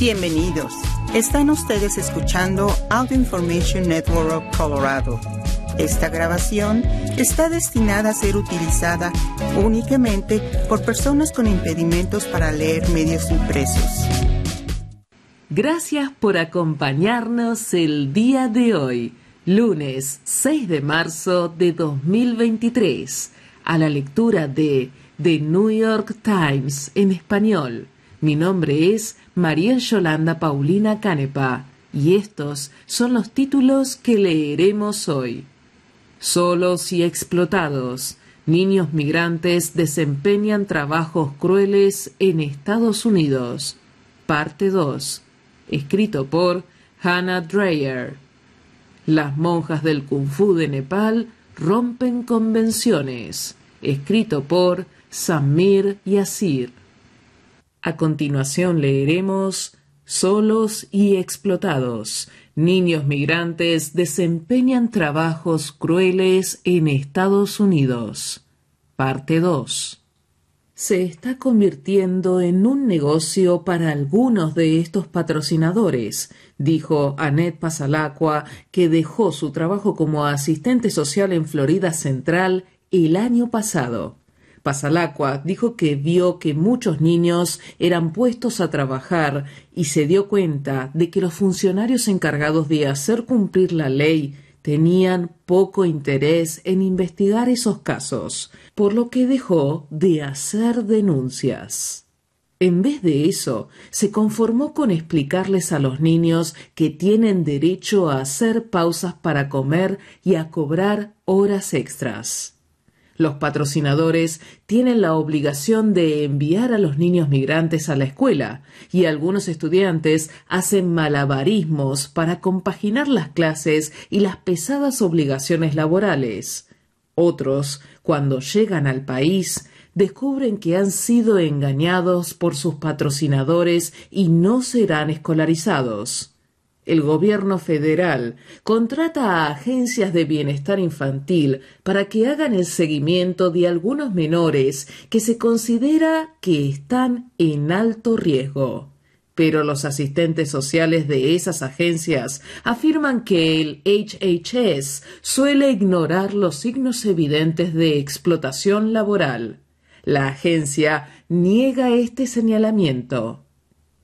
Bienvenidos. Están ustedes escuchando Audio Information Network of Colorado. Esta grabación está destinada a ser utilizada únicamente por personas con impedimentos para leer medios impresos. Gracias por acompañarnos el día de hoy, lunes 6 de marzo de 2023, a la lectura de The New York Times en español. Mi nombre es María Yolanda Paulina Canepa y estos son los títulos que leeremos hoy. Solos y explotados, niños migrantes desempeñan trabajos crueles en Estados Unidos. Parte 2. Escrito por Hannah Dreyer. Las monjas del Kung Fu de Nepal rompen convenciones. Escrito por Samir Yasir. A continuación leeremos Solos y explotados. Niños migrantes desempeñan trabajos crueles en Estados Unidos. Parte 2. Se está convirtiendo en un negocio para algunos de estos patrocinadores, dijo Annette Pasalacqua, que dejó su trabajo como asistente social en Florida Central el año pasado. Pasalacqua dijo que vio que muchos niños eran puestos a trabajar y se dio cuenta de que los funcionarios encargados de hacer cumplir la ley tenían poco interés en investigar esos casos, por lo que dejó de hacer denuncias. En vez de eso, se conformó con explicarles a los niños que tienen derecho a hacer pausas para comer y a cobrar horas extras. Los patrocinadores tienen la obligación de enviar a los niños migrantes a la escuela y algunos estudiantes hacen malabarismos para compaginar las clases y las pesadas obligaciones laborales. Otros, cuando llegan al país, descubren que han sido engañados por sus patrocinadores y no serán escolarizados el gobierno federal contrata a agencias de bienestar infantil para que hagan el seguimiento de algunos menores que se considera que están en alto riesgo. Pero los asistentes sociales de esas agencias afirman que el HHS suele ignorar los signos evidentes de explotación laboral. La agencia niega este señalamiento.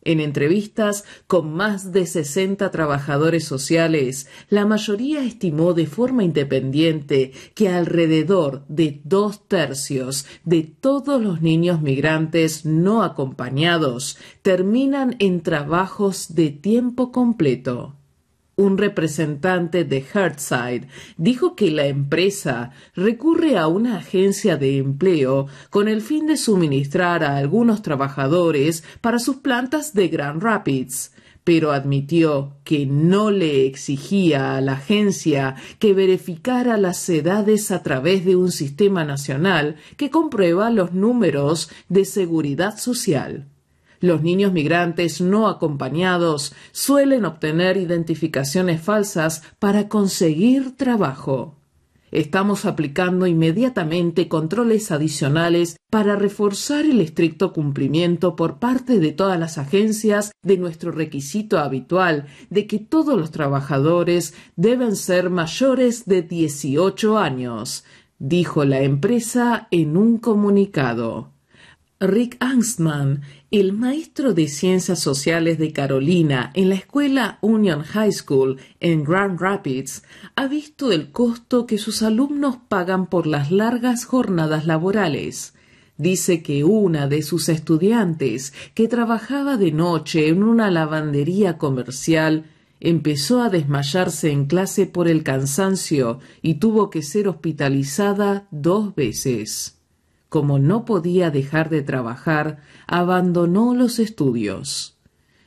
En entrevistas con más de 60 trabajadores sociales, la mayoría estimó de forma independiente que alrededor de dos tercios de todos los niños migrantes no acompañados terminan en trabajos de tiempo completo. Un representante de Heartside dijo que la empresa recurre a una agencia de empleo con el fin de suministrar a algunos trabajadores para sus plantas de Grand Rapids, pero admitió que no le exigía a la agencia que verificara las edades a través de un sistema nacional que comprueba los números de seguridad social. Los niños migrantes no acompañados suelen obtener identificaciones falsas para conseguir trabajo. Estamos aplicando inmediatamente controles adicionales para reforzar el estricto cumplimiento por parte de todas las agencias de nuestro requisito habitual de que todos los trabajadores deben ser mayores de 18 años, dijo la empresa en un comunicado. Rick Angstman, el maestro de ciencias sociales de Carolina en la escuela Union High School en Grand Rapids, ha visto el costo que sus alumnos pagan por las largas jornadas laborales. Dice que una de sus estudiantes, que trabajaba de noche en una lavandería comercial, empezó a desmayarse en clase por el cansancio y tuvo que ser hospitalizada dos veces como no podía dejar de trabajar, abandonó los estudios.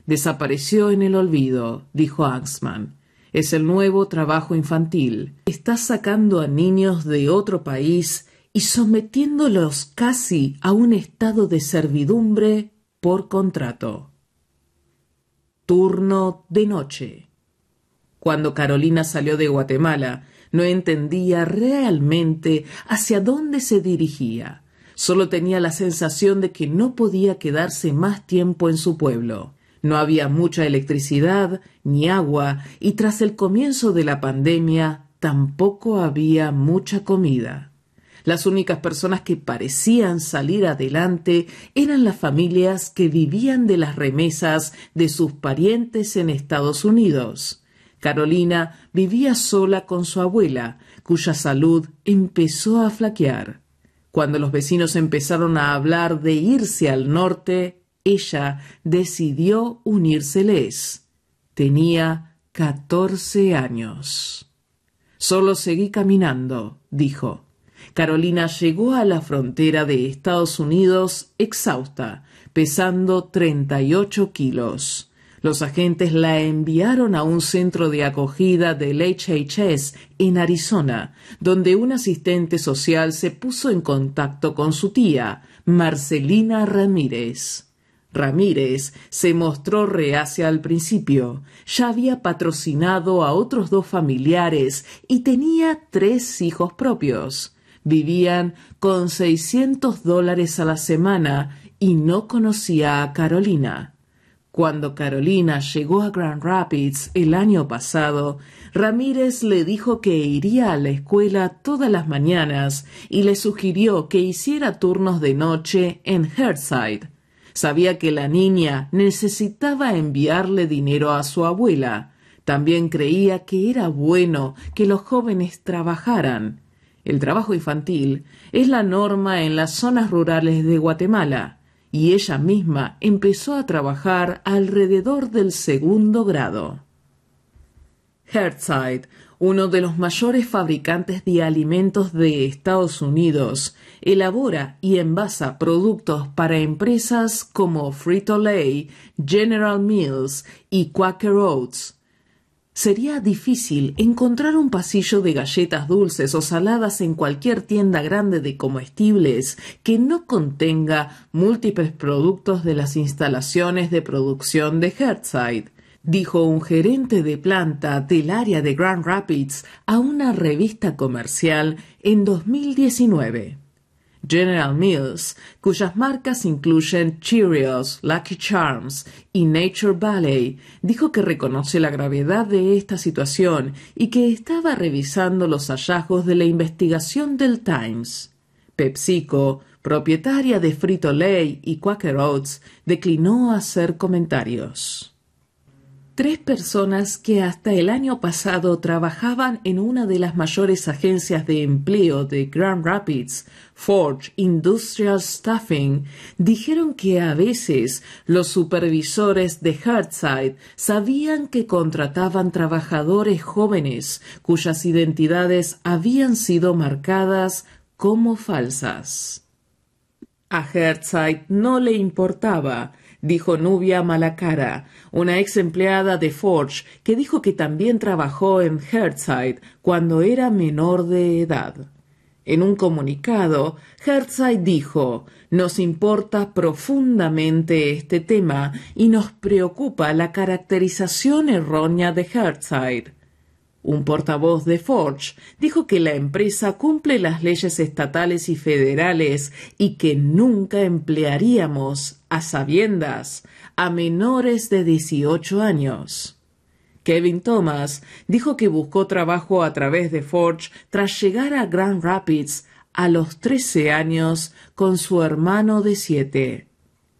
Desapareció en el olvido, dijo Axman. Es el nuevo trabajo infantil. Está sacando a niños de otro país y sometiéndolos casi a un estado de servidumbre por contrato. Turno de noche. Cuando Carolina salió de Guatemala, no entendía realmente hacia dónde se dirigía. Solo tenía la sensación de que no podía quedarse más tiempo en su pueblo. No había mucha electricidad ni agua y tras el comienzo de la pandemia tampoco había mucha comida. Las únicas personas que parecían salir adelante eran las familias que vivían de las remesas de sus parientes en Estados Unidos. Carolina vivía sola con su abuela, cuya salud empezó a flaquear. Cuando los vecinos empezaron a hablar de irse al norte, ella decidió unírseles. Tenía catorce años. Solo seguí caminando, dijo. Carolina llegó a la frontera de Estados Unidos exhausta, pesando 38 kilos. Los agentes la enviaron a un centro de acogida del HHS en Arizona, donde un asistente social se puso en contacto con su tía, Marcelina Ramírez. Ramírez se mostró reacia al principio. Ya había patrocinado a otros dos familiares y tenía tres hijos propios. Vivían con 600 dólares a la semana y no conocía a Carolina. Cuando Carolina llegó a Grand Rapids el año pasado, Ramírez le dijo que iría a la escuela todas las mañanas y le sugirió que hiciera turnos de noche en Hearthside. Sabía que la niña necesitaba enviarle dinero a su abuela. También creía que era bueno que los jóvenes trabajaran. El trabajo infantil es la norma en las zonas rurales de Guatemala, y ella misma empezó a trabajar alrededor del segundo grado. Hearthside, uno de los mayores fabricantes de alimentos de Estados Unidos, elabora y envasa productos para empresas como Frito-Lay, General Mills y Quaker Oats, Sería difícil encontrar un pasillo de galletas dulces o saladas en cualquier tienda grande de comestibles que no contenga múltiples productos de las instalaciones de producción de Hearthside, dijo un gerente de planta del área de Grand Rapids a una revista comercial en 2019. General Mills, cuyas marcas incluyen Cheerios, Lucky Charms y Nature Valley, dijo que reconoce la gravedad de esta situación y que estaba revisando los hallazgos de la investigación del Times. PepsiCo, propietaria de Frito-Lay y Quaker Oats, declinó hacer comentarios. Tres personas que hasta el año pasado trabajaban en una de las mayores agencias de empleo de Grand Rapids, Forge Industrial Staffing, dijeron que a veces los supervisores de Hardside sabían que contrataban trabajadores jóvenes cuyas identidades habían sido marcadas como falsas. A Hardside no le importaba dijo Nubia Malacara, una ex empleada de Forge, que dijo que también trabajó en Hearthside cuando era menor de edad. En un comunicado, Hearthside dijo Nos importa profundamente este tema y nos preocupa la caracterización errónea de Hearthside. Un portavoz de Forge dijo que la empresa cumple las leyes estatales y federales y que nunca emplearíamos a sabiendas a menores de 18 años. Kevin Thomas dijo que buscó trabajo a través de Forge tras llegar a Grand Rapids a los 13 años con su hermano de siete.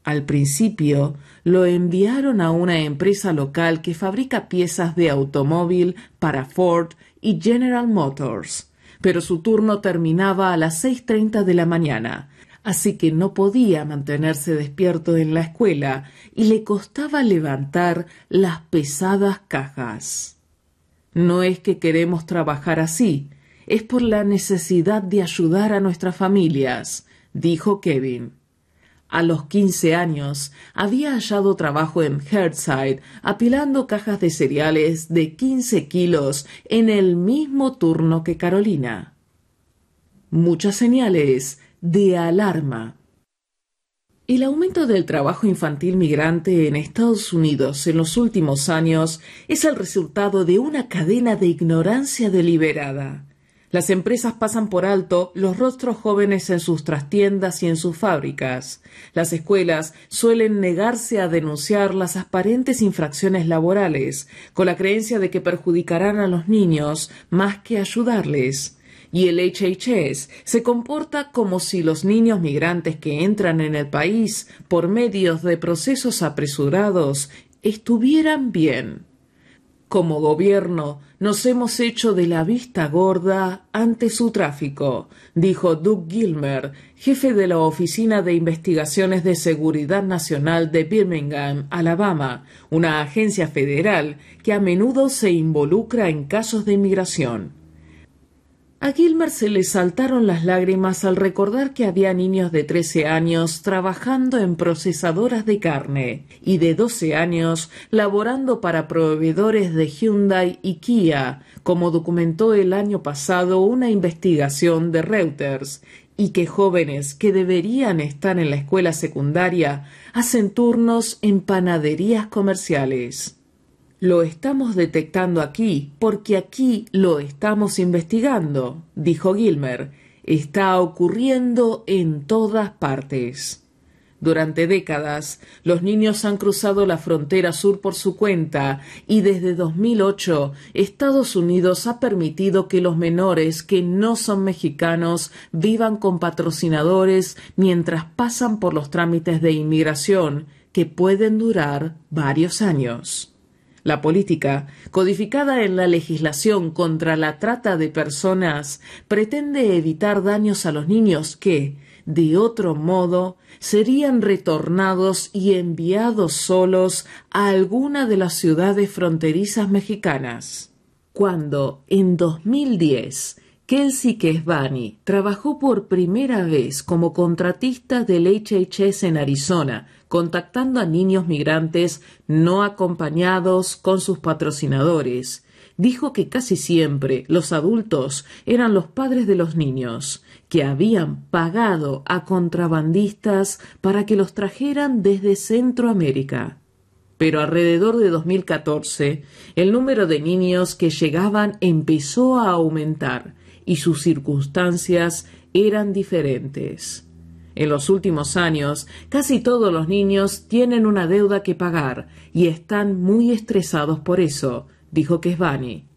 Al principio lo enviaron a una empresa local que fabrica piezas de automóvil para Ford y General Motors, pero su turno terminaba a las 6.30 de la mañana, así que no podía mantenerse despierto en la escuela y le costaba levantar las pesadas cajas. No es que queremos trabajar así, es por la necesidad de ayudar a nuestras familias, dijo Kevin. A los quince años había hallado trabajo en Hearthside apilando cajas de cereales de quince kilos en el mismo turno que Carolina. Muchas señales de alarma. El aumento del trabajo infantil migrante en Estados Unidos en los últimos años es el resultado de una cadena de ignorancia deliberada. Las empresas pasan por alto los rostros jóvenes en sus trastiendas y en sus fábricas. Las escuelas suelen negarse a denunciar las aparentes infracciones laborales, con la creencia de que perjudicarán a los niños más que ayudarles. Y el HHS se comporta como si los niños migrantes que entran en el país por medios de procesos apresurados estuvieran bien. Como gobierno nos hemos hecho de la vista gorda ante su tráfico, dijo Doug Gilmer, jefe de la Oficina de Investigaciones de Seguridad Nacional de Birmingham, Alabama, una agencia federal que a menudo se involucra en casos de inmigración. A Gilmer se le saltaron las lágrimas al recordar que había niños de trece años trabajando en procesadoras de carne y de doce años laborando para proveedores de Hyundai y Kia, como documentó el año pasado una investigación de Reuters, y que jóvenes que deberían estar en la escuela secundaria hacen turnos en panaderías comerciales. Lo estamos detectando aquí porque aquí lo estamos investigando, dijo Gilmer. Está ocurriendo en todas partes. Durante décadas, los niños han cruzado la frontera sur por su cuenta y desde 2008 Estados Unidos ha permitido que los menores que no son mexicanos vivan con patrocinadores mientras pasan por los trámites de inmigración que pueden durar varios años. La política, codificada en la legislación contra la trata de personas, pretende evitar daños a los niños que, de otro modo, serían retornados y enviados solos a alguna de las ciudades fronterizas mexicanas. Cuando, en 2010, Kelsey Kesbani trabajó por primera vez como contratista del HHS en Arizona contactando a niños migrantes no acompañados con sus patrocinadores. Dijo que casi siempre los adultos eran los padres de los niños, que habían pagado a contrabandistas para que los trajeran desde Centroamérica. Pero alrededor de 2014 el número de niños que llegaban empezó a aumentar y sus circunstancias eran diferentes. En los últimos años, casi todos los niños tienen una deuda que pagar y están muy estresados por eso, dijo Kesbani.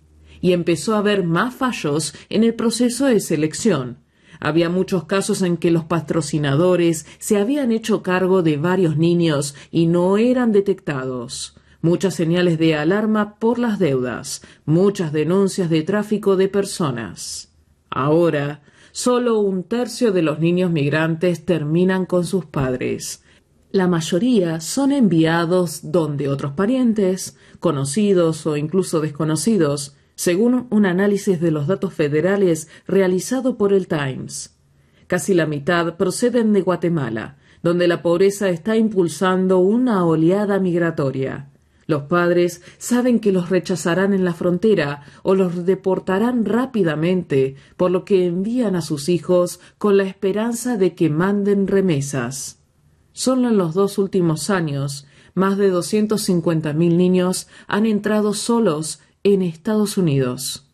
Y empezó a haber más fallos en el proceso de selección. Había muchos casos en que los patrocinadores se habían hecho cargo de varios niños y no eran detectados. Muchas señales de alarma por las deudas, muchas denuncias de tráfico de personas. Ahora, Solo un tercio de los niños migrantes terminan con sus padres. La mayoría son enviados donde otros parientes, conocidos o incluso desconocidos, según un análisis de los datos federales realizado por el Times. Casi la mitad proceden de Guatemala, donde la pobreza está impulsando una oleada migratoria. Los padres saben que los rechazarán en la frontera o los deportarán rápidamente, por lo que envían a sus hijos con la esperanza de que manden remesas. Solo en los dos últimos años, más de mil niños han entrado solos en Estados Unidos.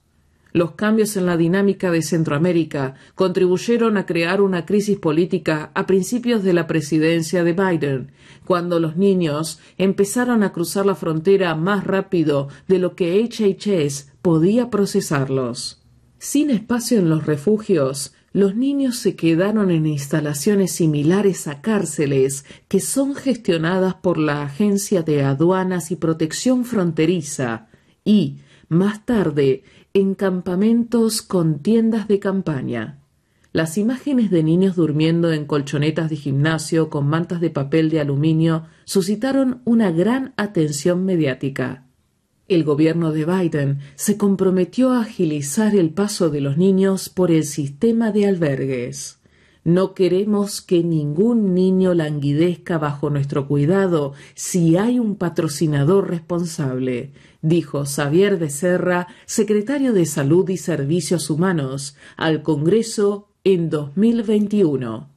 Los cambios en la dinámica de Centroamérica contribuyeron a crear una crisis política a principios de la presidencia de Biden, cuando los niños empezaron a cruzar la frontera más rápido de lo que HHS podía procesarlos. Sin espacio en los refugios, los niños se quedaron en instalaciones similares a cárceles que son gestionadas por la Agencia de Aduanas y Protección Fronteriza y, más tarde, en campamentos con tiendas de campaña. Las imágenes de niños durmiendo en colchonetas de gimnasio con mantas de papel de aluminio suscitaron una gran atención mediática. El gobierno de Biden se comprometió a agilizar el paso de los niños por el sistema de albergues. No queremos que ningún niño languidezca bajo nuestro cuidado si hay un patrocinador responsable, dijo Xavier Becerra, secretario de Salud y Servicios Humanos, al Congreso en 2021.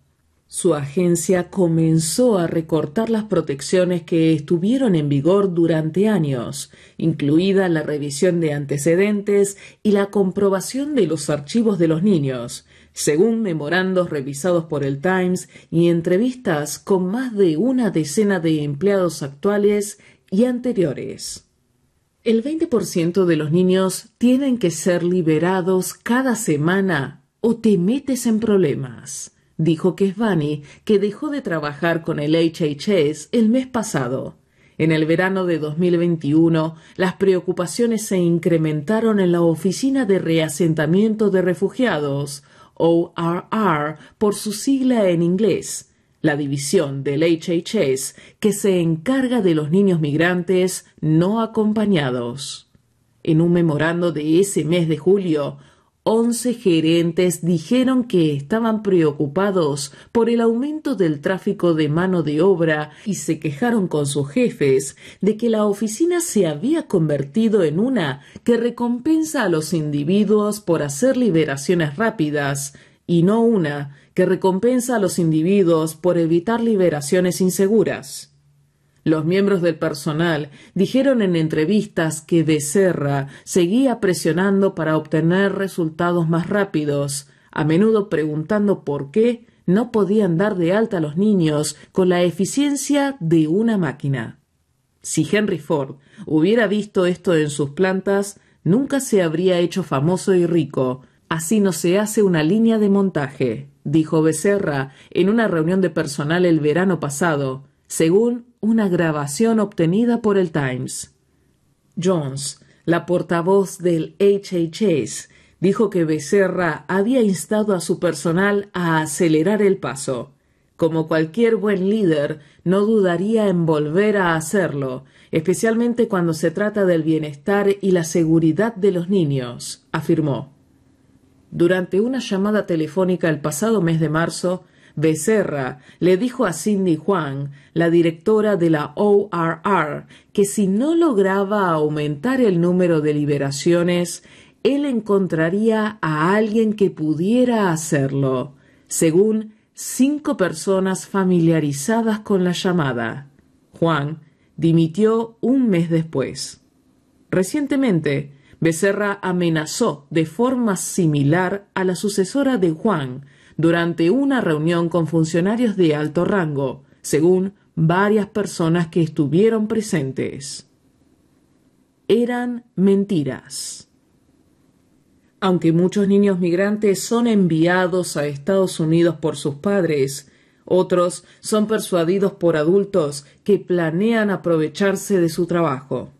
Su agencia comenzó a recortar las protecciones que estuvieron en vigor durante años, incluida la revisión de antecedentes y la comprobación de los archivos de los niños, según memorandos revisados por el Times y entrevistas con más de una decena de empleados actuales y anteriores. El 20% de los niños tienen que ser liberados cada semana o te metes en problemas dijo Kesvani que dejó de trabajar con el HHS el mes pasado. En el verano de 2021, las preocupaciones se incrementaron en la Oficina de Reasentamiento de Refugiados, ORR, por su sigla en inglés, la división del HHS que se encarga de los niños migrantes no acompañados. En un memorando de ese mes de julio, Once gerentes dijeron que estaban preocupados por el aumento del tráfico de mano de obra y se quejaron con sus jefes de que la oficina se había convertido en una que recompensa a los individuos por hacer liberaciones rápidas y no una que recompensa a los individuos por evitar liberaciones inseguras. Los miembros del personal dijeron en entrevistas que Becerra seguía presionando para obtener resultados más rápidos, a menudo preguntando por qué no podían dar de alta a los niños con la eficiencia de una máquina. Si Henry Ford hubiera visto esto en sus plantas, nunca se habría hecho famoso y rico. Así no se hace una línea de montaje, dijo Becerra en una reunión de personal el verano pasado, según una grabación obtenida por el Times. Jones, la portavoz del HHS, dijo que Becerra había instado a su personal a acelerar el paso. Como cualquier buen líder, no dudaría en volver a hacerlo, especialmente cuando se trata del bienestar y la seguridad de los niños, afirmó. Durante una llamada telefónica el pasado mes de marzo, Becerra le dijo a Cindy Juan, la directora de la ORR, que si no lograba aumentar el número de liberaciones, él encontraría a alguien que pudiera hacerlo, según cinco personas familiarizadas con la llamada. Juan dimitió un mes después. Recientemente, Becerra amenazó de forma similar a la sucesora de Juan, durante una reunión con funcionarios de alto rango, según varias personas que estuvieron presentes. Eran mentiras. Aunque muchos niños migrantes son enviados a Estados Unidos por sus padres, otros son persuadidos por adultos que planean aprovecharse de su trabajo.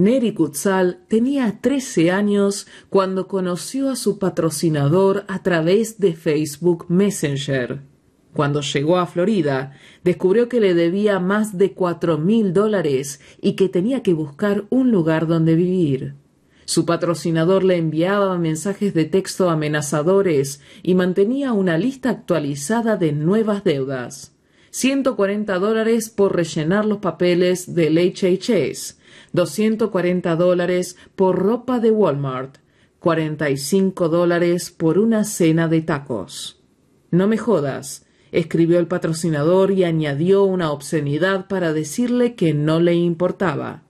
Neri Kutzal tenía 13 años cuando conoció a su patrocinador a través de Facebook Messenger. Cuando llegó a Florida, descubrió que le debía más de cuatro mil dólares y que tenía que buscar un lugar donde vivir. Su patrocinador le enviaba mensajes de texto amenazadores y mantenía una lista actualizada de nuevas deudas. 140 dólares por rellenar los papeles del HHS, 240 dólares por ropa de Walmart, 45 dólares por una cena de tacos. No me jodas, escribió el patrocinador y añadió una obscenidad para decirle que no le importaba.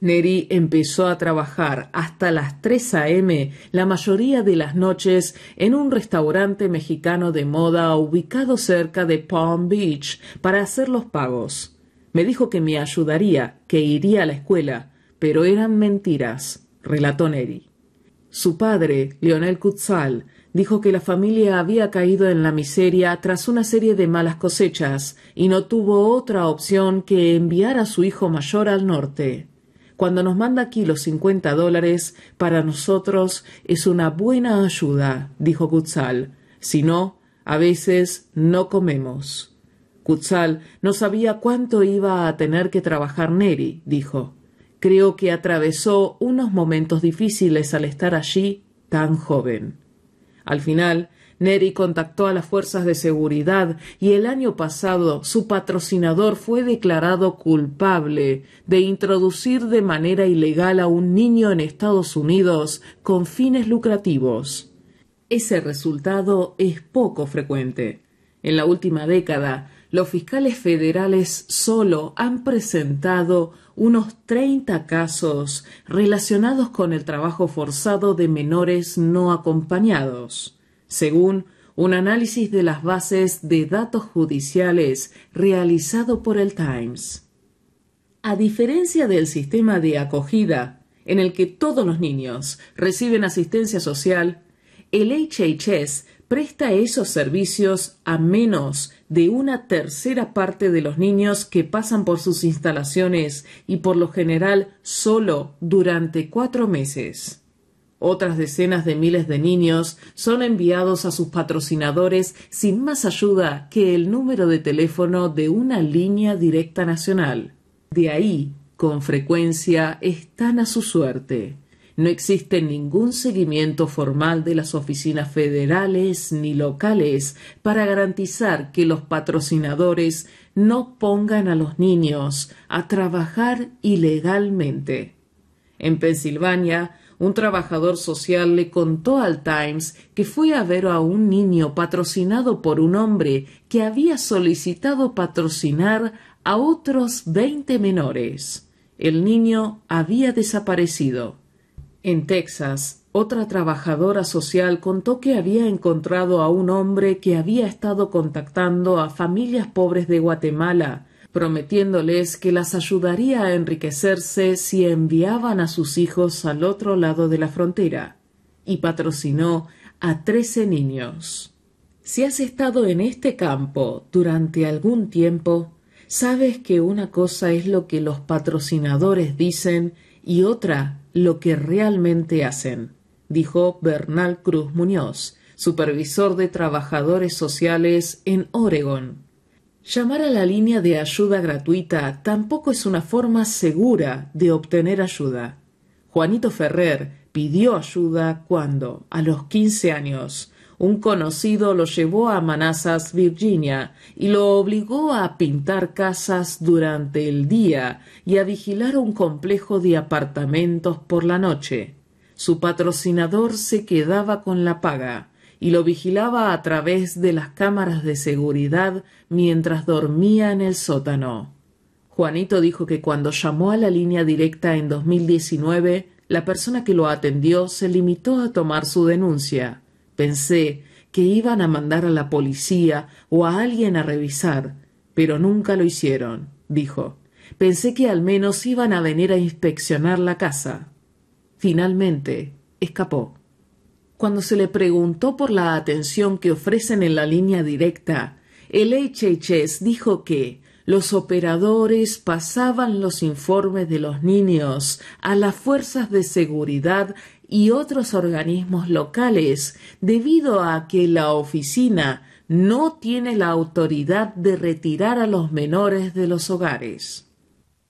Neri empezó a trabajar hasta las 3 a.m. la mayoría de las noches en un restaurante mexicano de moda ubicado cerca de Palm Beach para hacer los pagos. Me dijo que me ayudaría, que iría a la escuela, pero eran mentiras, relató Neri. Su padre, Leonel Kutzal, dijo que la familia había caído en la miseria tras una serie de malas cosechas y no tuvo otra opción que enviar a su hijo mayor al norte. Cuando nos manda aquí los cincuenta dólares, para nosotros es una buena ayuda, dijo Kutzal. Si no, a veces no comemos. Kutzal no sabía cuánto iba a tener que trabajar Neri, dijo. Creo que atravesó unos momentos difíciles al estar allí tan joven. Al final, Neri contactó a las fuerzas de seguridad y el año pasado su patrocinador fue declarado culpable de introducir de manera ilegal a un niño en Estados Unidos con fines lucrativos. Ese resultado es poco frecuente. En la última década, los fiscales federales solo han presentado unos 30 casos relacionados con el trabajo forzado de menores no acompañados, según un análisis de las bases de datos judiciales realizado por el Times. A diferencia del sistema de acogida, en el que todos los niños reciben asistencia social, el HHS presta esos servicios a menos de una tercera parte de los niños que pasan por sus instalaciones y por lo general solo durante cuatro meses. Otras decenas de miles de niños son enviados a sus patrocinadores sin más ayuda que el número de teléfono de una línea directa nacional. De ahí, con frecuencia, están a su suerte. No existe ningún seguimiento formal de las oficinas federales ni locales para garantizar que los patrocinadores no pongan a los niños a trabajar ilegalmente. En Pensilvania, un trabajador social le contó al Times que fue a ver a un niño patrocinado por un hombre que había solicitado patrocinar a otros veinte menores. El niño había desaparecido. En Texas, otra trabajadora social contó que había encontrado a un hombre que había estado contactando a familias pobres de Guatemala, prometiéndoles que las ayudaría a enriquecerse si enviaban a sus hijos al otro lado de la frontera, y patrocinó a trece niños. Si has estado en este campo durante algún tiempo, sabes que una cosa es lo que los patrocinadores dicen y otra lo que realmente hacen, dijo Bernal Cruz Muñoz, supervisor de trabajadores sociales en Oregon. Llamar a la línea de ayuda gratuita tampoco es una forma segura de obtener ayuda. Juanito Ferrer pidió ayuda cuando, a los quince años, un conocido lo llevó a Manassas, Virginia, y lo obligó a pintar casas durante el día y a vigilar un complejo de apartamentos por la noche. Su patrocinador se quedaba con la paga y lo vigilaba a través de las cámaras de seguridad mientras dormía en el sótano. Juanito dijo que cuando llamó a la línea directa en 2019, la persona que lo atendió se limitó a tomar su denuncia Pensé que iban a mandar a la policía o a alguien a revisar, pero nunca lo hicieron, dijo. Pensé que al menos iban a venir a inspeccionar la casa. Finalmente, escapó. Cuando se le preguntó por la atención que ofrecen en la línea directa, el HHS dijo que los operadores pasaban los informes de los niños a las fuerzas de seguridad y otros organismos locales debido a que la oficina no tiene la autoridad de retirar a los menores de los hogares.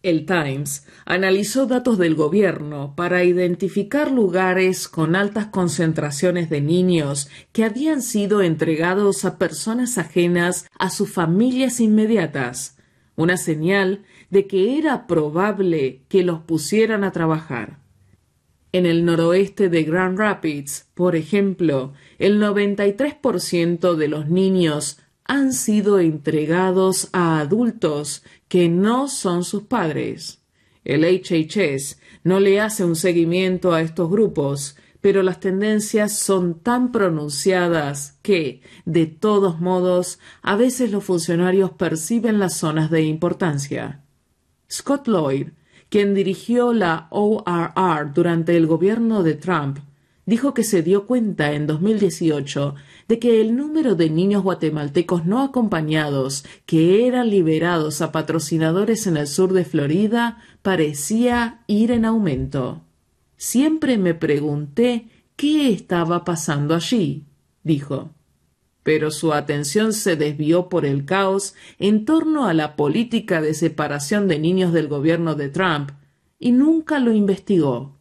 El Times analizó datos del gobierno para identificar lugares con altas concentraciones de niños que habían sido entregados a personas ajenas a sus familias inmediatas, una señal de que era probable que los pusieran a trabajar. En el noroeste de Grand Rapids, por ejemplo, el 93% de los niños han sido entregados a adultos que no son sus padres. El HHS no le hace un seguimiento a estos grupos, pero las tendencias son tan pronunciadas que, de todos modos, a veces los funcionarios perciben las zonas de importancia. Scott Lloyd, quien dirigió la ORR durante el gobierno de Trump, dijo que se dio cuenta en 2018 de que el número de niños guatemaltecos no acompañados que eran liberados a patrocinadores en el sur de Florida parecía ir en aumento. Siempre me pregunté qué estaba pasando allí, dijo pero su atención se desvió por el caos en torno a la política de separación de niños del gobierno de Trump y nunca lo investigó.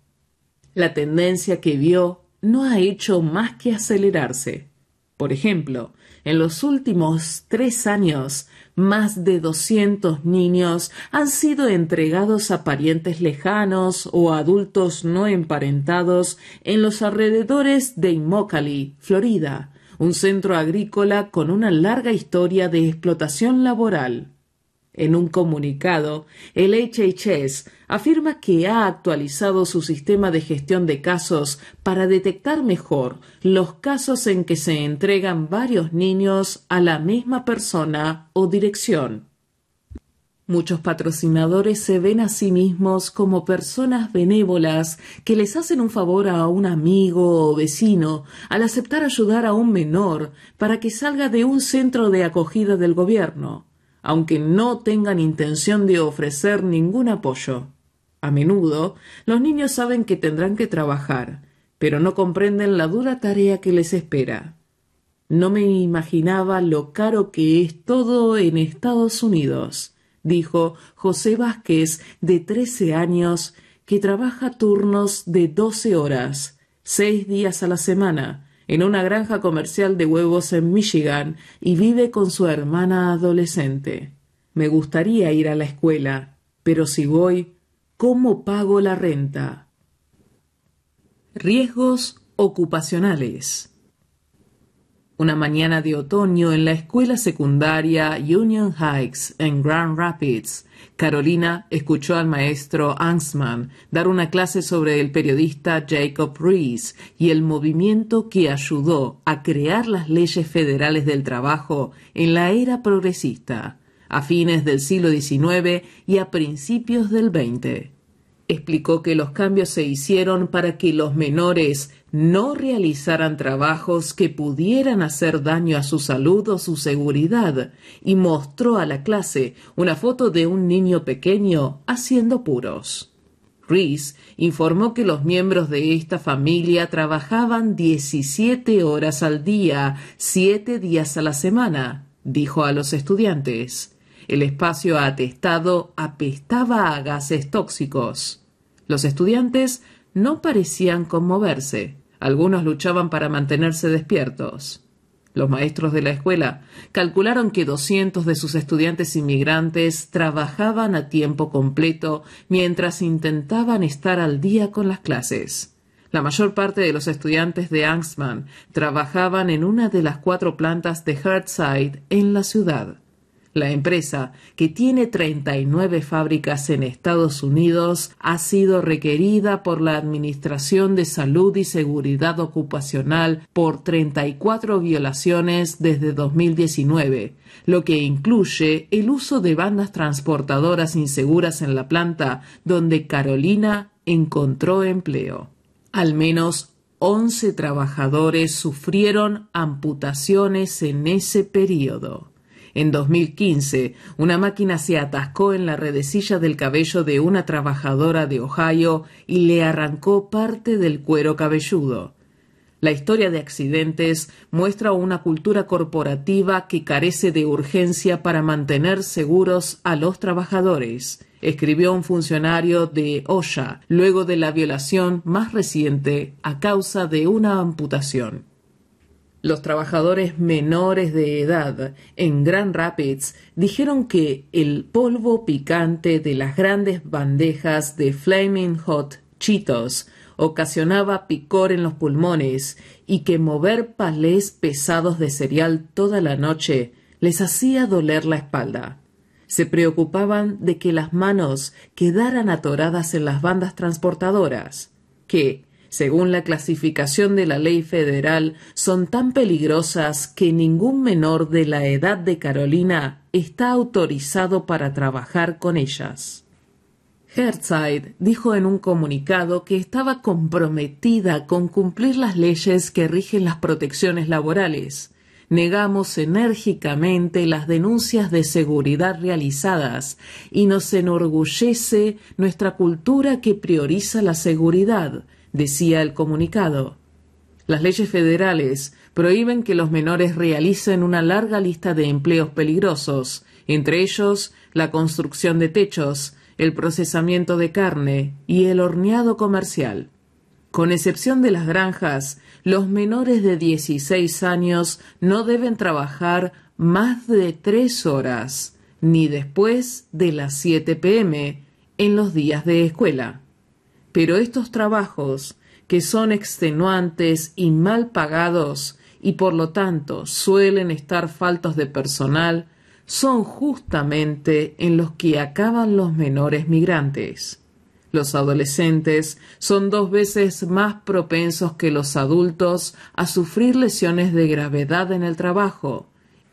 La tendencia que vio no ha hecho más que acelerarse. Por ejemplo, en los últimos tres años, más de doscientos niños han sido entregados a parientes lejanos o adultos no emparentados en los alrededores de Immokalee, Florida, un centro agrícola con una larga historia de explotación laboral. En un comunicado, el HHS afirma que ha actualizado su sistema de gestión de casos para detectar mejor los casos en que se entregan varios niños a la misma persona o dirección. Muchos patrocinadores se ven a sí mismos como personas benévolas que les hacen un favor a un amigo o vecino al aceptar ayudar a un menor para que salga de un centro de acogida del gobierno, aunque no tengan intención de ofrecer ningún apoyo. A menudo, los niños saben que tendrán que trabajar, pero no comprenden la dura tarea que les espera. No me imaginaba lo caro que es todo en Estados Unidos dijo José Vázquez, de trece años, que trabaja turnos de doce horas, seis días a la semana, en una granja comercial de huevos en Michigan y vive con su hermana adolescente. Me gustaría ir a la escuela, pero si voy, ¿cómo pago la renta? Riesgos ocupacionales. Una mañana de otoño en la escuela secundaria Union Heights en Grand Rapids, Carolina escuchó al maestro Ansman dar una clase sobre el periodista Jacob Rees y el movimiento que ayudó a crear las leyes federales del trabajo en la era progresista, a fines del siglo XIX y a principios del XX. Explicó que los cambios se hicieron para que los menores no realizaran trabajos que pudieran hacer daño a su salud o su seguridad, y mostró a la clase una foto de un niño pequeño haciendo puros. Rees informó que los miembros de esta familia trabajaban 17 horas al día, siete días a la semana, dijo a los estudiantes. El espacio atestado apestaba a gases tóxicos. Los estudiantes no parecían conmoverse. Algunos luchaban para mantenerse despiertos. Los maestros de la escuela calcularon que doscientos de sus estudiantes inmigrantes trabajaban a tiempo completo mientras intentaban estar al día con las clases. La mayor parte de los estudiantes de Angstman trabajaban en una de las cuatro plantas de Heartside en la ciudad. La empresa, que tiene 39 fábricas en Estados Unidos, ha sido requerida por la Administración de Salud y Seguridad Ocupacional por 34 violaciones desde 2019, lo que incluye el uso de bandas transportadoras inseguras en la planta donde Carolina encontró empleo. Al menos 11 trabajadores sufrieron amputaciones en ese periodo. En 2015, una máquina se atascó en la redecilla del cabello de una trabajadora de Ohio y le arrancó parte del cuero cabelludo. La historia de accidentes muestra una cultura corporativa que carece de urgencia para mantener seguros a los trabajadores, escribió un funcionario de OSHA luego de la violación más reciente a causa de una amputación. Los trabajadores menores de edad en Grand Rapids dijeron que el polvo picante de las grandes bandejas de Flaming Hot Cheetos ocasionaba picor en los pulmones y que mover palés pesados de cereal toda la noche les hacía doler la espalda. Se preocupaban de que las manos quedaran atoradas en las bandas transportadoras, que, según la clasificación de la ley federal, son tan peligrosas que ningún menor de la edad de Carolina está autorizado para trabajar con ellas. Hertzide dijo en un comunicado que estaba comprometida con cumplir las leyes que rigen las protecciones laborales. Negamos enérgicamente las denuncias de seguridad realizadas y nos enorgullece nuestra cultura que prioriza la seguridad, decía el comunicado. Las leyes federales prohíben que los menores realicen una larga lista de empleos peligrosos, entre ellos la construcción de techos, el procesamiento de carne y el horneado comercial. Con excepción de las granjas, los menores de 16 años no deben trabajar más de tres horas, ni después de las 7 pm en los días de escuela. Pero estos trabajos, que son extenuantes y mal pagados, y por lo tanto suelen estar faltos de personal son justamente en los que acaban los menores migrantes. Los adolescentes son dos veces más propensos que los adultos a sufrir lesiones de gravedad en el trabajo,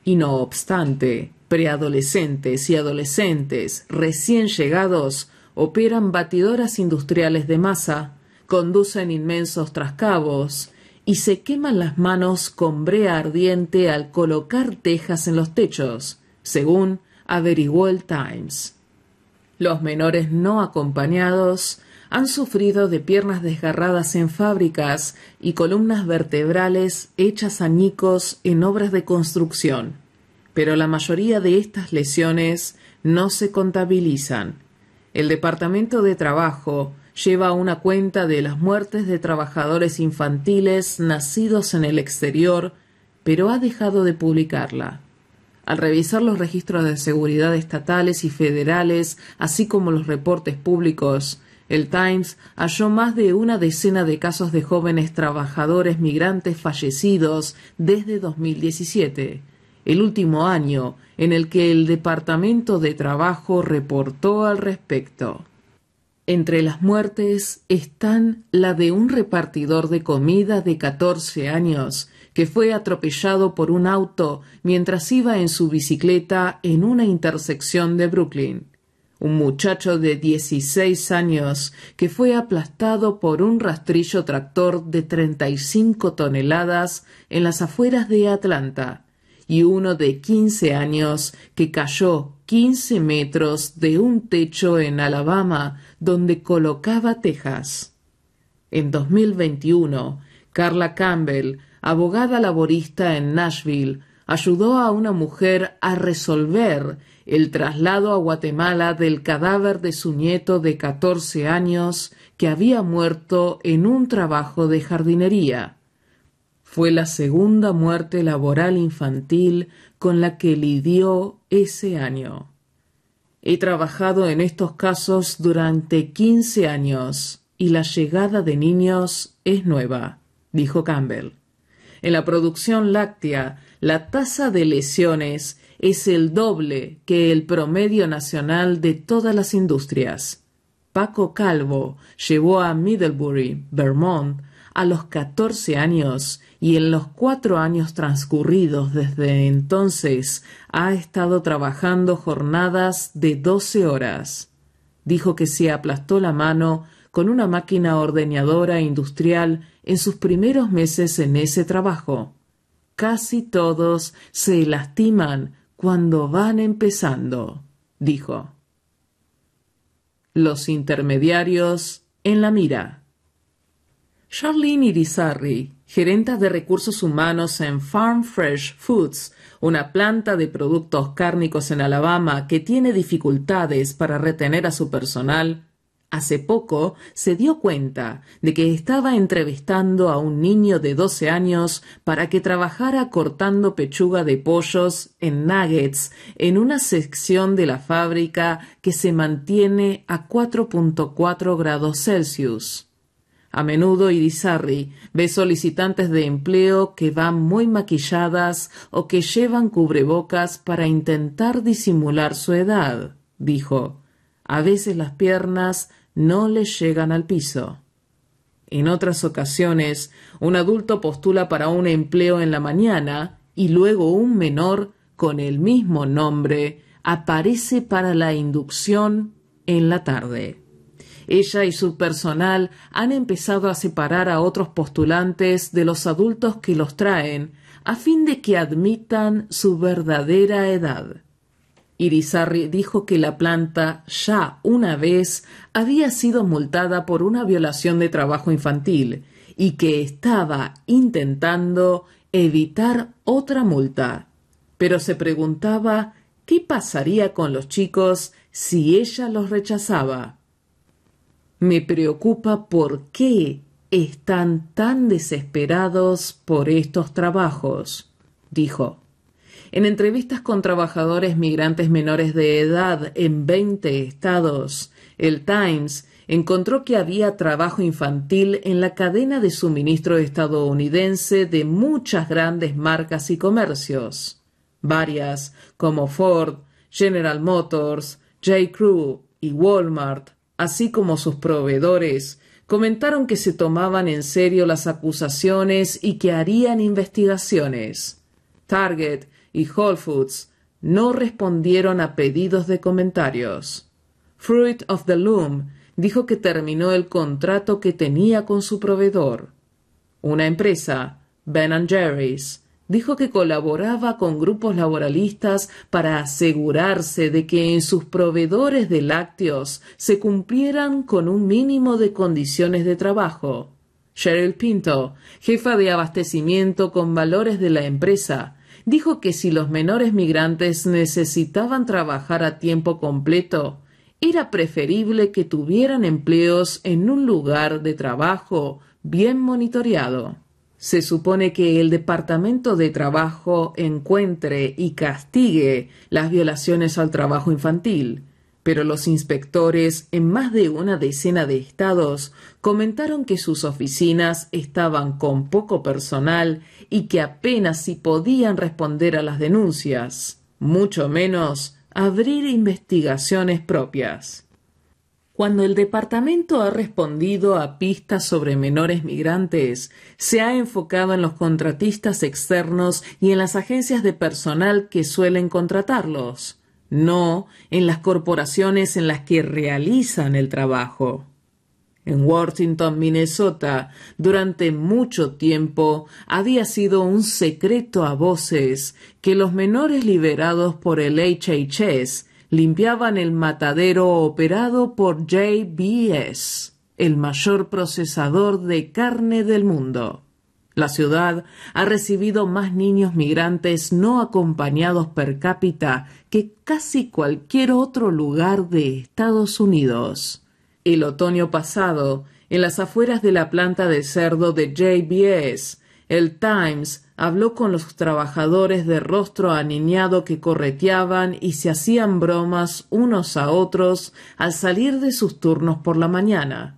y no obstante, preadolescentes y adolescentes recién llegados operan batidoras industriales de masa, conducen inmensos trascabos y se queman las manos con brea ardiente al colocar tejas en los techos, según averiguó el Times. Los menores no acompañados han sufrido de piernas desgarradas en fábricas y columnas vertebrales hechas añicos en obras de construcción, pero la mayoría de estas lesiones no se contabilizan. El Departamento de Trabajo lleva una cuenta de las muertes de trabajadores infantiles nacidos en el exterior, pero ha dejado de publicarla. Al revisar los registros de seguridad estatales y federales, así como los reportes públicos, el Times halló más de una decena de casos de jóvenes trabajadores migrantes fallecidos desde 2017, el último año en el que el Departamento de Trabajo reportó al respecto. Entre las muertes están la de un repartidor de comida de 14 años que fue atropellado por un auto mientras iba en su bicicleta en una intersección de Brooklyn. Un muchacho de 16 años que fue aplastado por un rastrillo tractor de 35 toneladas en las afueras de Atlanta y uno de 15 años que cayó 15 metros de un techo en Alabama donde colocaba tejas. En 2021, Carla Campbell abogada laborista en Nashville, ayudó a una mujer a resolver el traslado a Guatemala del cadáver de su nieto de catorce años que había muerto en un trabajo de jardinería. Fue la segunda muerte laboral infantil con la que lidió ese año. He trabajado en estos casos durante quince años y la llegada de niños es nueva, dijo Campbell. En la producción láctea, la tasa de lesiones es el doble que el promedio nacional de todas las industrias. Paco Calvo llevó a Middlebury, Vermont, a los 14 años y en los cuatro años transcurridos desde entonces ha estado trabajando jornadas de 12 horas. Dijo que se aplastó la mano con una máquina ordeñadora industrial en sus primeros meses en ese trabajo. Casi todos se lastiman cuando van empezando, dijo. Los intermediarios en la mira. Charlene Irizarry, gerenta de recursos humanos en Farm Fresh Foods, una planta de productos cárnicos en Alabama que tiene dificultades para retener a su personal, hace poco se dio cuenta de que estaba entrevistando a un niño de doce años para que trabajara cortando pechuga de pollos en nuggets en una sección de la fábrica que se mantiene a 4.4 grados Celsius. A menudo Irizarry ve solicitantes de empleo que van muy maquilladas o que llevan cubrebocas para intentar disimular su edad, dijo. A veces las piernas no les llegan al piso. En otras ocasiones, un adulto postula para un empleo en la mañana y luego un menor con el mismo nombre aparece para la inducción en la tarde. Ella y su personal han empezado a separar a otros postulantes de los adultos que los traen a fin de que admitan su verdadera edad. Irizarry dijo que la planta ya una vez había sido multada por una violación de trabajo infantil y que estaba intentando evitar otra multa. Pero se preguntaba qué pasaría con los chicos si ella los rechazaba. Me preocupa por qué están tan desesperados por estos trabajos, dijo. En entrevistas con trabajadores migrantes menores de edad en 20 estados, el Times encontró que había trabajo infantil en la cadena de suministro estadounidense de muchas grandes marcas y comercios. Varias, como Ford, General Motors, J. Crew y Walmart, así como sus proveedores, comentaron que se tomaban en serio las acusaciones y que harían investigaciones. Target y Whole Foods no respondieron a pedidos de comentarios. Fruit of the Loom dijo que terminó el contrato que tenía con su proveedor. Una empresa, Ben Jerry's, dijo que colaboraba con grupos laboralistas para asegurarse de que en sus proveedores de lácteos se cumplieran con un mínimo de condiciones de trabajo. Cheryl Pinto, jefa de abastecimiento con valores de la empresa, dijo que si los menores migrantes necesitaban trabajar a tiempo completo, era preferible que tuvieran empleos en un lugar de trabajo bien monitoreado. Se supone que el Departamento de Trabajo encuentre y castigue las violaciones al trabajo infantil, pero los inspectores en más de una decena de estados comentaron que sus oficinas estaban con poco personal y que apenas si podían responder a las denuncias, mucho menos abrir investigaciones propias. Cuando el departamento ha respondido a pistas sobre menores migrantes, se ha enfocado en los contratistas externos y en las agencias de personal que suelen contratarlos, no en las corporaciones en las que realizan el trabajo. En Worthington, Minnesota, durante mucho tiempo había sido un secreto a voces que los menores liberados por el HHS limpiaban el matadero operado por JBS, el mayor procesador de carne del mundo. La ciudad ha recibido más niños migrantes no acompañados per cápita que casi cualquier otro lugar de Estados Unidos. El otoño pasado, en las afueras de la planta de cerdo de JBS, el Times habló con los trabajadores de rostro aniñado que correteaban y se hacían bromas unos a otros al salir de sus turnos por la mañana.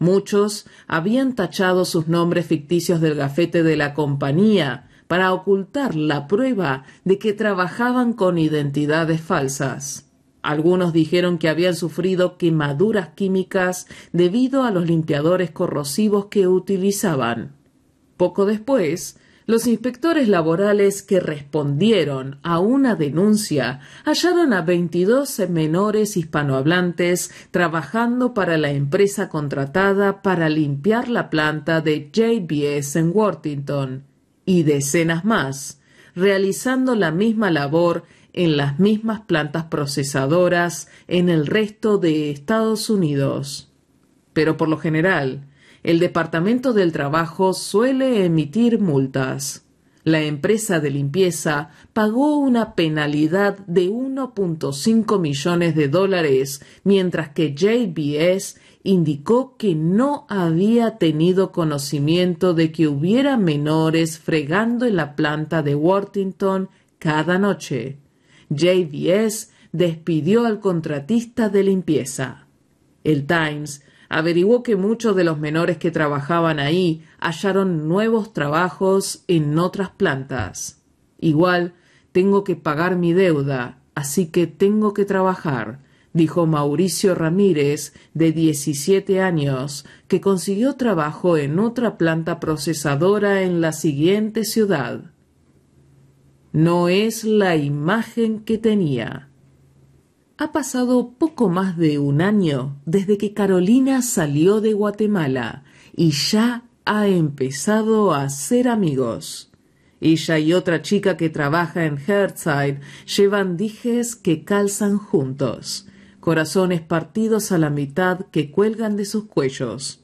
Muchos habían tachado sus nombres ficticios del gafete de la compañía para ocultar la prueba de que trabajaban con identidades falsas. Algunos dijeron que habían sufrido quemaduras químicas debido a los limpiadores corrosivos que utilizaban. Poco después, los inspectores laborales que respondieron a una denuncia hallaron a 22 menores hispanohablantes trabajando para la empresa contratada para limpiar la planta de JBS en Worthington y decenas más, realizando la misma labor en las mismas plantas procesadoras en el resto de Estados Unidos. Pero por lo general, el Departamento del Trabajo suele emitir multas. La empresa de limpieza pagó una penalidad de 1.5 millones de dólares, mientras que JBS indicó que no había tenido conocimiento de que hubiera menores fregando en la planta de Worthington cada noche. JBS despidió al contratista de limpieza. El Times averiguó que muchos de los menores que trabajaban ahí hallaron nuevos trabajos en otras plantas. Igual tengo que pagar mi deuda, así que tengo que trabajar, dijo Mauricio Ramírez, de 17 años, que consiguió trabajo en otra planta procesadora en la siguiente ciudad. No es la imagen que tenía. Ha pasado poco más de un año desde que Carolina salió de Guatemala y ya ha empezado a ser amigos. Ella y otra chica que trabaja en Heartside llevan dijes que calzan juntos, corazones partidos a la mitad que cuelgan de sus cuellos.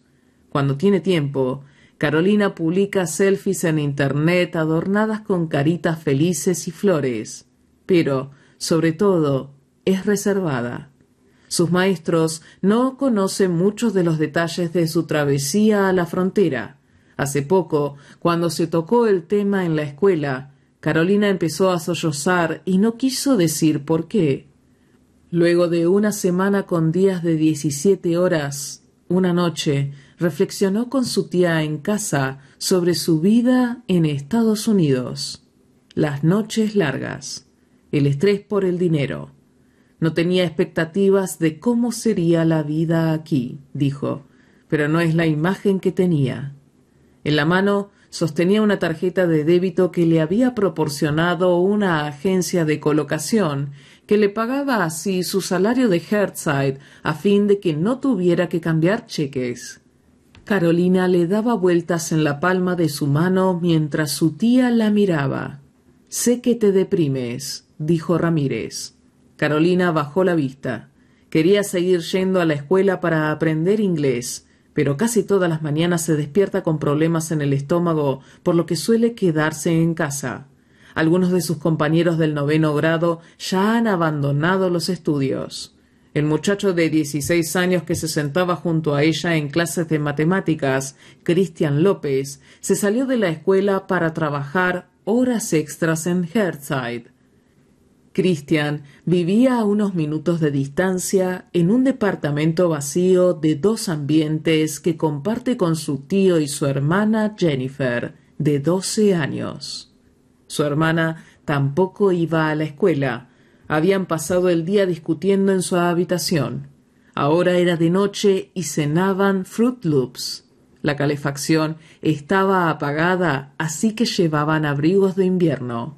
Cuando tiene tiempo, Carolina publica selfies en Internet adornadas con caritas felices y flores, pero, sobre todo, es reservada. Sus maestros no conocen muchos de los detalles de su travesía a la frontera. Hace poco, cuando se tocó el tema en la escuela, Carolina empezó a sollozar y no quiso decir por qué. Luego de una semana con días de diecisiete horas, una noche, reflexionó con su tía en casa sobre su vida en Estados Unidos. Las noches largas, el estrés por el dinero. No tenía expectativas de cómo sería la vida aquí, dijo, pero no es la imagen que tenía. En la mano sostenía una tarjeta de débito que le había proporcionado una agencia de colocación que le pagaba así su salario de Heartside a fin de que no tuviera que cambiar cheques. Carolina le daba vueltas en la palma de su mano mientras su tía la miraba. Sé que te deprimes, dijo Ramírez. Carolina bajó la vista. Quería seguir yendo a la escuela para aprender inglés, pero casi todas las mañanas se despierta con problemas en el estómago, por lo que suele quedarse en casa. Algunos de sus compañeros del noveno grado ya han abandonado los estudios. El muchacho de dieciséis años que se sentaba junto a ella en clases de matemáticas, Cristian López, se salió de la escuela para trabajar horas extras en Heartside. Christian vivía a unos minutos de distancia en un departamento vacío de dos ambientes que comparte con su tío y su hermana Jennifer, de doce años. Su hermana tampoco iba a la escuela. Habían pasado el día discutiendo en su habitación. Ahora era de noche y cenaban Fruit Loops. La calefacción estaba apagada, así que llevaban abrigos de invierno.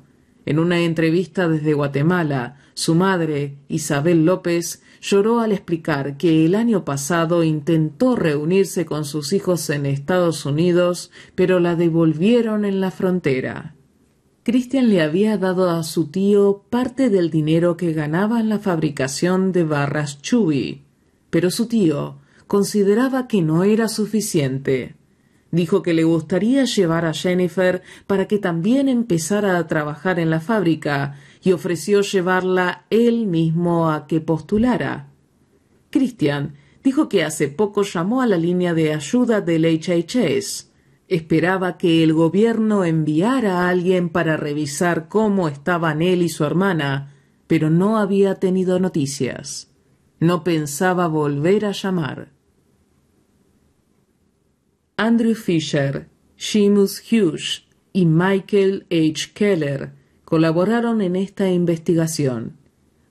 En una entrevista desde Guatemala, su madre, Isabel López, lloró al explicar que el año pasado intentó reunirse con sus hijos en Estados Unidos, pero la devolvieron en la frontera. Cristian le había dado a su tío parte del dinero que ganaba en la fabricación de barras Chubby, pero su tío consideraba que no era suficiente. Dijo que le gustaría llevar a Jennifer para que también empezara a trabajar en la fábrica y ofreció llevarla él mismo a que postulara. Christian dijo que hace poco llamó a la línea de ayuda del HHS. Esperaba que el gobierno enviara a alguien para revisar cómo estaban él y su hermana, pero no había tenido noticias. No pensaba volver a llamar. Andrew Fisher, Seamus Hughes y Michael H. Keller colaboraron en esta investigación.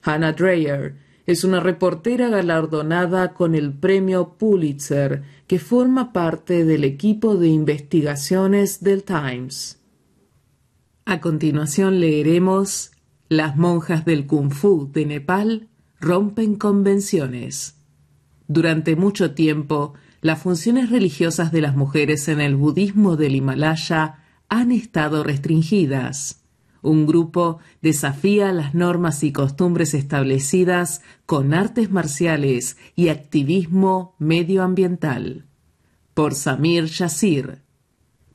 Hannah Dreyer es una reportera galardonada con el premio Pulitzer que forma parte del equipo de investigaciones del Times. A continuación leeremos Las monjas del Kung Fu de Nepal rompen convenciones. Durante mucho tiempo, las funciones religiosas de las mujeres en el budismo del Himalaya han estado restringidas. Un grupo desafía las normas y costumbres establecidas con artes marciales y activismo medioambiental. Por Samir Yasir.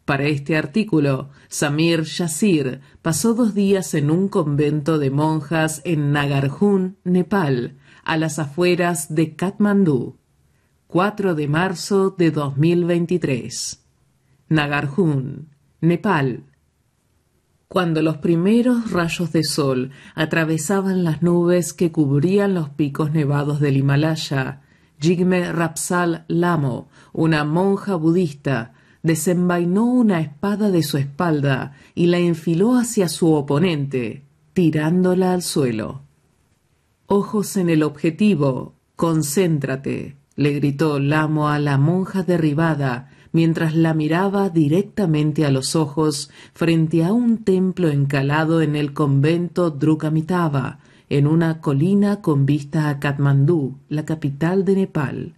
Para este artículo, Samir Yasir pasó dos días en un convento de monjas en Nagarjun, Nepal, a las afueras de Katmandú. 4 de marzo de 2023. Nagarjun, Nepal. Cuando los primeros rayos de sol atravesaban las nubes que cubrían los picos nevados del Himalaya, Jigme Rapsal Lamo, una monja budista, desenvainó una espada de su espalda y la enfiló hacia su oponente, tirándola al suelo. Ojos en el objetivo, concéntrate le gritó Lamo a la monja derribada mientras la miraba directamente a los ojos frente a un templo encalado en el convento Drukamitava, en una colina con vista a Katmandú, la capital de Nepal.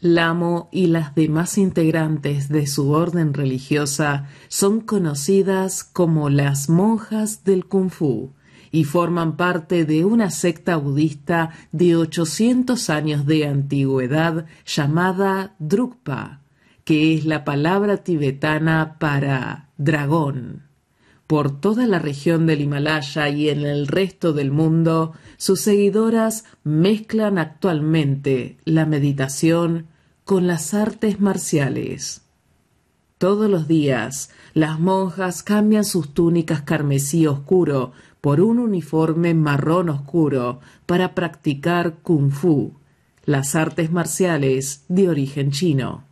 Lamo y las demás integrantes de su orden religiosa son conocidas como las monjas del Kung Fu y forman parte de una secta budista de 800 años de antigüedad llamada Drukpa, que es la palabra tibetana para dragón. Por toda la región del Himalaya y en el resto del mundo, sus seguidoras mezclan actualmente la meditación con las artes marciales. Todos los días, las monjas cambian sus túnicas carmesí oscuro por un uniforme marrón oscuro para practicar kung fu, las artes marciales de origen chino.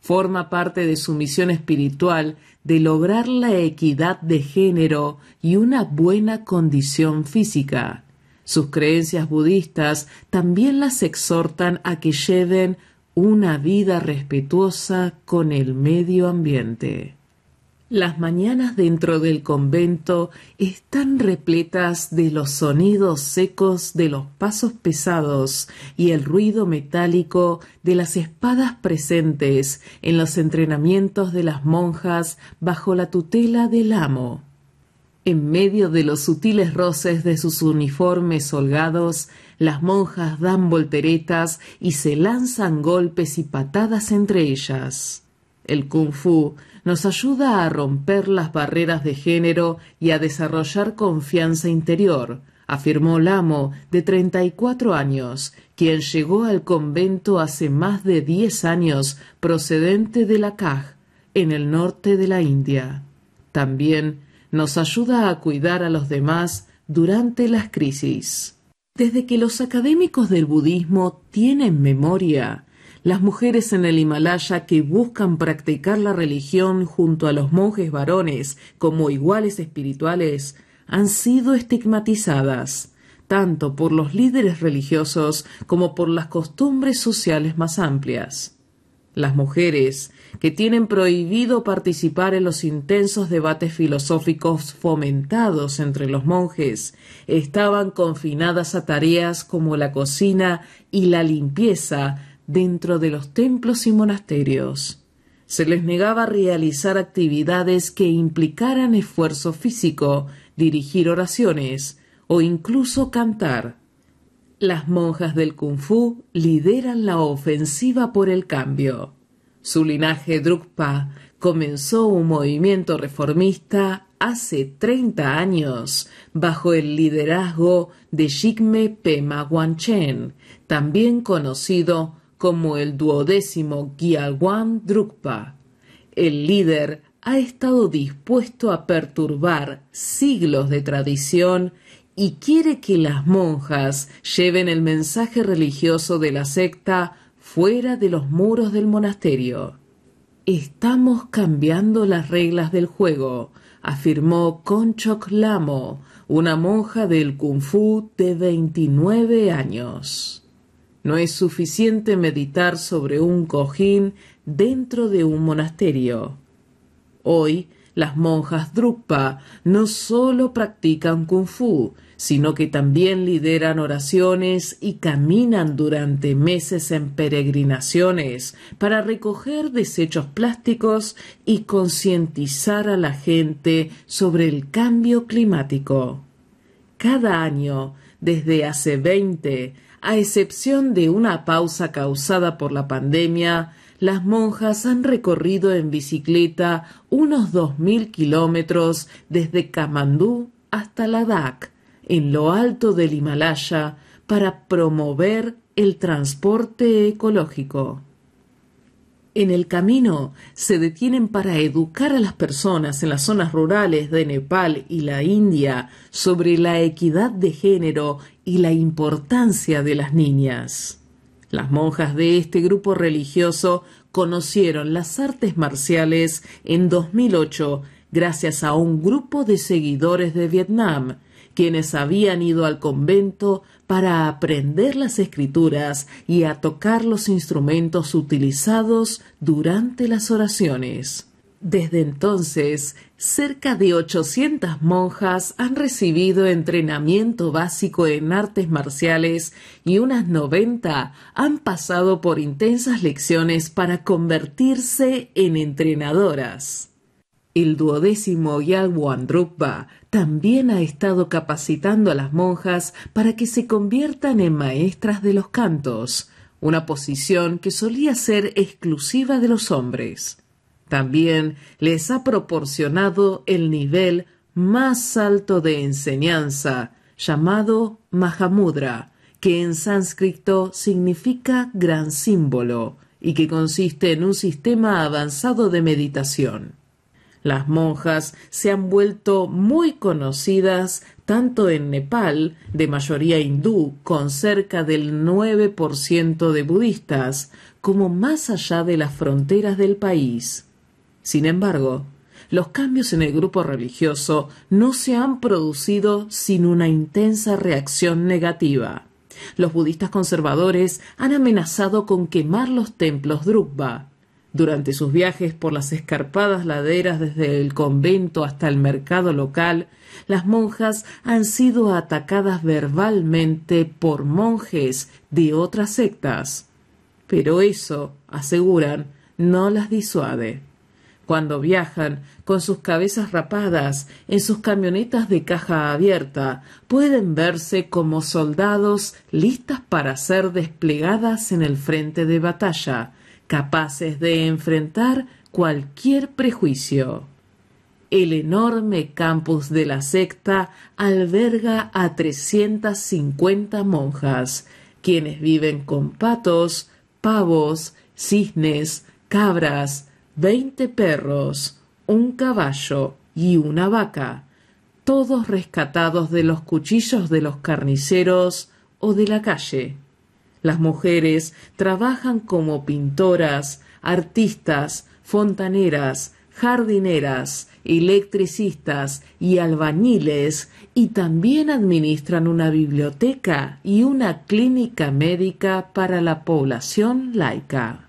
Forma parte de su misión espiritual de lograr la equidad de género y una buena condición física. Sus creencias budistas también las exhortan a que lleven una vida respetuosa con el medio ambiente. Las mañanas dentro del convento están repletas de los sonidos secos de los pasos pesados y el ruido metálico de las espadas presentes en los entrenamientos de las monjas bajo la tutela del amo. En medio de los sutiles roces de sus uniformes holgados, las monjas dan volteretas y se lanzan golpes y patadas entre ellas. El kung fu nos ayuda a romper las barreras de género y a desarrollar confianza interior, afirmó Lamo, de 34 años, quien llegó al convento hace más de 10 años procedente de la Kaj, en el norte de la India. También nos ayuda a cuidar a los demás durante las crisis. Desde que los académicos del budismo tienen memoria, las mujeres en el Himalaya que buscan practicar la religión junto a los monjes varones como iguales espirituales han sido estigmatizadas tanto por los líderes religiosos como por las costumbres sociales más amplias. Las mujeres, que tienen prohibido participar en los intensos debates filosóficos fomentados entre los monjes, estaban confinadas a tareas como la cocina y la limpieza dentro de los templos y monasterios. Se les negaba realizar actividades que implicaran esfuerzo físico, dirigir oraciones o incluso cantar. Las monjas del kung fu lideran la ofensiva por el cambio. Su linaje Drukpa comenzó un movimiento reformista hace 30 años bajo el liderazgo de Jigme Pema Wanchen, también conocido como el duodécimo Gyalwan Drukpa. El líder ha estado dispuesto a perturbar siglos de tradición y quiere que las monjas lleven el mensaje religioso de la secta fuera de los muros del monasterio. Estamos cambiando las reglas del juego, afirmó Conchok Lamo, una monja del Kung Fu de 29 años. No es suficiente meditar sobre un cojín dentro de un monasterio. Hoy, las monjas Drukpa no solo practican kung fu, sino que también lideran oraciones y caminan durante meses en peregrinaciones para recoger desechos plásticos y concientizar a la gente sobre el cambio climático. Cada año, desde hace veinte a excepción de una pausa causada por la pandemia, las monjas han recorrido en bicicleta unos dos mil kilómetros desde Kamandú hasta Ladakh, en lo alto del Himalaya, para promover el transporte ecológico. En el camino se detienen para educar a las personas en las zonas rurales de Nepal y la India sobre la equidad de género y la importancia de las niñas. Las monjas de este grupo religioso conocieron las artes marciales en 2008 gracias a un grupo de seguidores de Vietnam quienes habían ido al convento para aprender las escrituras y a tocar los instrumentos utilizados durante las oraciones. Desde entonces, cerca de 800 monjas han recibido entrenamiento básico en artes marciales y unas 90 han pasado por intensas lecciones para convertirse en entrenadoras. El duodécimo Yalwan también ha estado capacitando a las monjas para que se conviertan en maestras de los cantos, una posición que solía ser exclusiva de los hombres. También les ha proporcionado el nivel más alto de enseñanza, llamado Mahamudra, que en sánscrito significa gran símbolo y que consiste en un sistema avanzado de meditación. Las monjas se han vuelto muy conocidas tanto en Nepal, de mayoría hindú, con cerca del 9% de budistas, como más allá de las fronteras del país. Sin embargo, los cambios en el grupo religioso no se han producido sin una intensa reacción negativa. Los budistas conservadores han amenazado con quemar los templos Drukpa. Durante sus viajes por las escarpadas laderas desde el convento hasta el mercado local, las monjas han sido atacadas verbalmente por monjes de otras sectas. Pero eso, aseguran, no las disuade. Cuando viajan con sus cabezas rapadas en sus camionetas de caja abierta, pueden verse como soldados listas para ser desplegadas en el frente de batalla, capaces de enfrentar cualquier prejuicio. El enorme campus de la secta alberga a 350 monjas, quienes viven con patos, pavos, cisnes, cabras, veinte perros, un caballo y una vaca, todos rescatados de los cuchillos de los carniceros o de la calle. Las mujeres trabajan como pintoras, artistas, fontaneras, jardineras, electricistas y albañiles y también administran una biblioteca y una clínica médica para la población laica.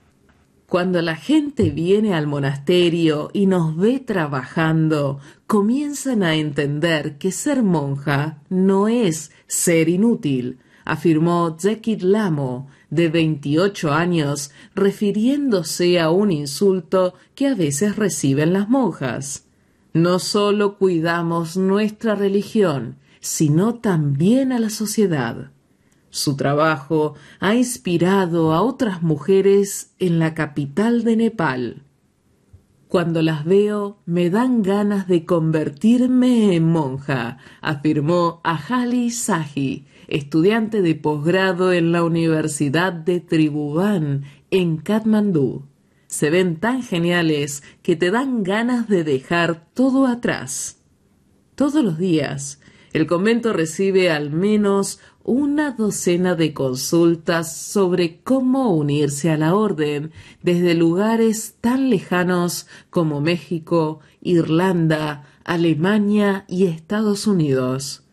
Cuando la gente viene al monasterio y nos ve trabajando, comienzan a entender que ser monja no es ser inútil, afirmó Zekid Lamo, de 28 años, refiriéndose a un insulto que a veces reciben las monjas. No solo cuidamos nuestra religión, sino también a la sociedad. Su trabajo ha inspirado a otras mujeres en la capital de Nepal. Cuando las veo me dan ganas de convertirme en monja, afirmó Ahali Sahi, estudiante de posgrado en la Universidad de Tribhuvan en Katmandú. Se ven tan geniales que te dan ganas de dejar todo atrás. Todos los días, el convento recibe al menos una docena de consultas sobre cómo unirse a la orden desde lugares tan lejanos como México, Irlanda, Alemania y Estados Unidos.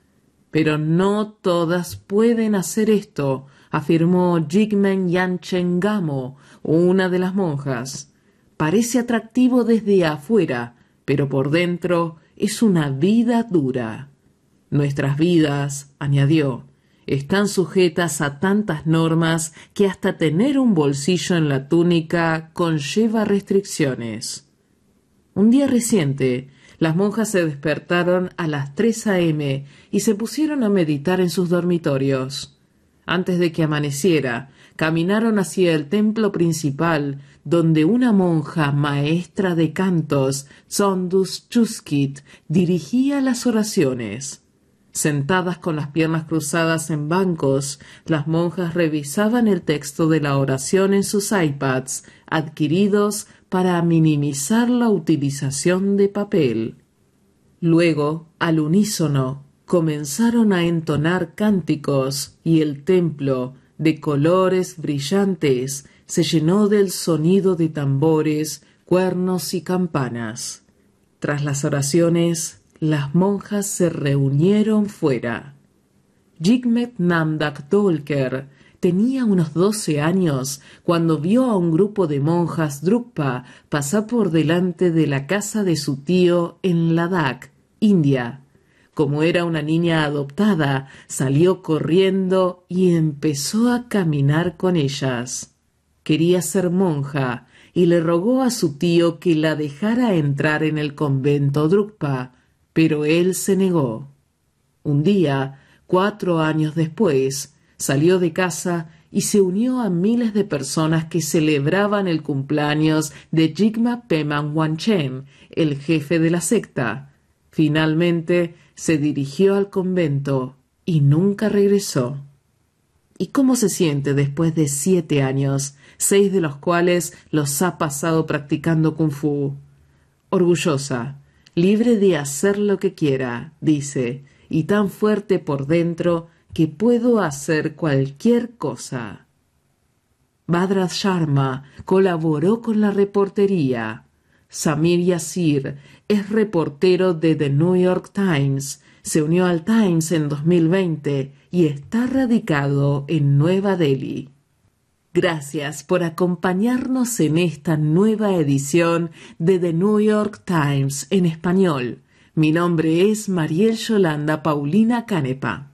Pero no todas pueden hacer esto, afirmó Jigmen Yanchen Gamo, una de las monjas. Parece atractivo desde afuera, pero por dentro es una vida dura. Nuestras vidas, añadió, están sujetas a tantas normas que hasta tener un bolsillo en la túnica conlleva restricciones. Un día reciente, las monjas se despertaron a las 3 a.m. y se pusieron a meditar en sus dormitorios. Antes de que amaneciera, caminaron hacia el templo principal, donde una monja maestra de cantos, Zondus Chuskit, dirigía las oraciones. Sentadas con las piernas cruzadas en bancos, las monjas revisaban el texto de la oración en sus iPads, adquiridos para minimizar la utilización de papel. Luego, al unísono, comenzaron a entonar cánticos y el templo, de colores brillantes, se llenó del sonido de tambores, cuernos y campanas. Tras las oraciones, las monjas se reunieron fuera. Jigmet Namdak Dolker tenía unos doce años cuando vio a un grupo de monjas Drukpa pasar por delante de la casa de su tío en Ladakh, India. Como era una niña adoptada, salió corriendo y empezó a caminar con ellas. Quería ser monja y le rogó a su tío que la dejara entrar en el convento Drukpa, pero él se negó. Un día, cuatro años después, salió de casa y se unió a miles de personas que celebraban el cumpleaños de Jigma Peman Wanchen, el jefe de la secta. Finalmente se dirigió al convento y nunca regresó. ¿Y cómo se siente después de siete años, seis de los cuales los ha pasado practicando kung fu? Orgullosa, libre de hacer lo que quiera, dice, y tan fuerte por dentro que puedo hacer cualquier cosa. Badras Sharma colaboró con la reportería. Samir Yassir es reportero de The New York Times, se unió al Times en 2020 y está radicado en Nueva Delhi. Gracias por acompañarnos en esta nueva edición de The New York Times en español. Mi nombre es Mariel Yolanda Paulina Canepa.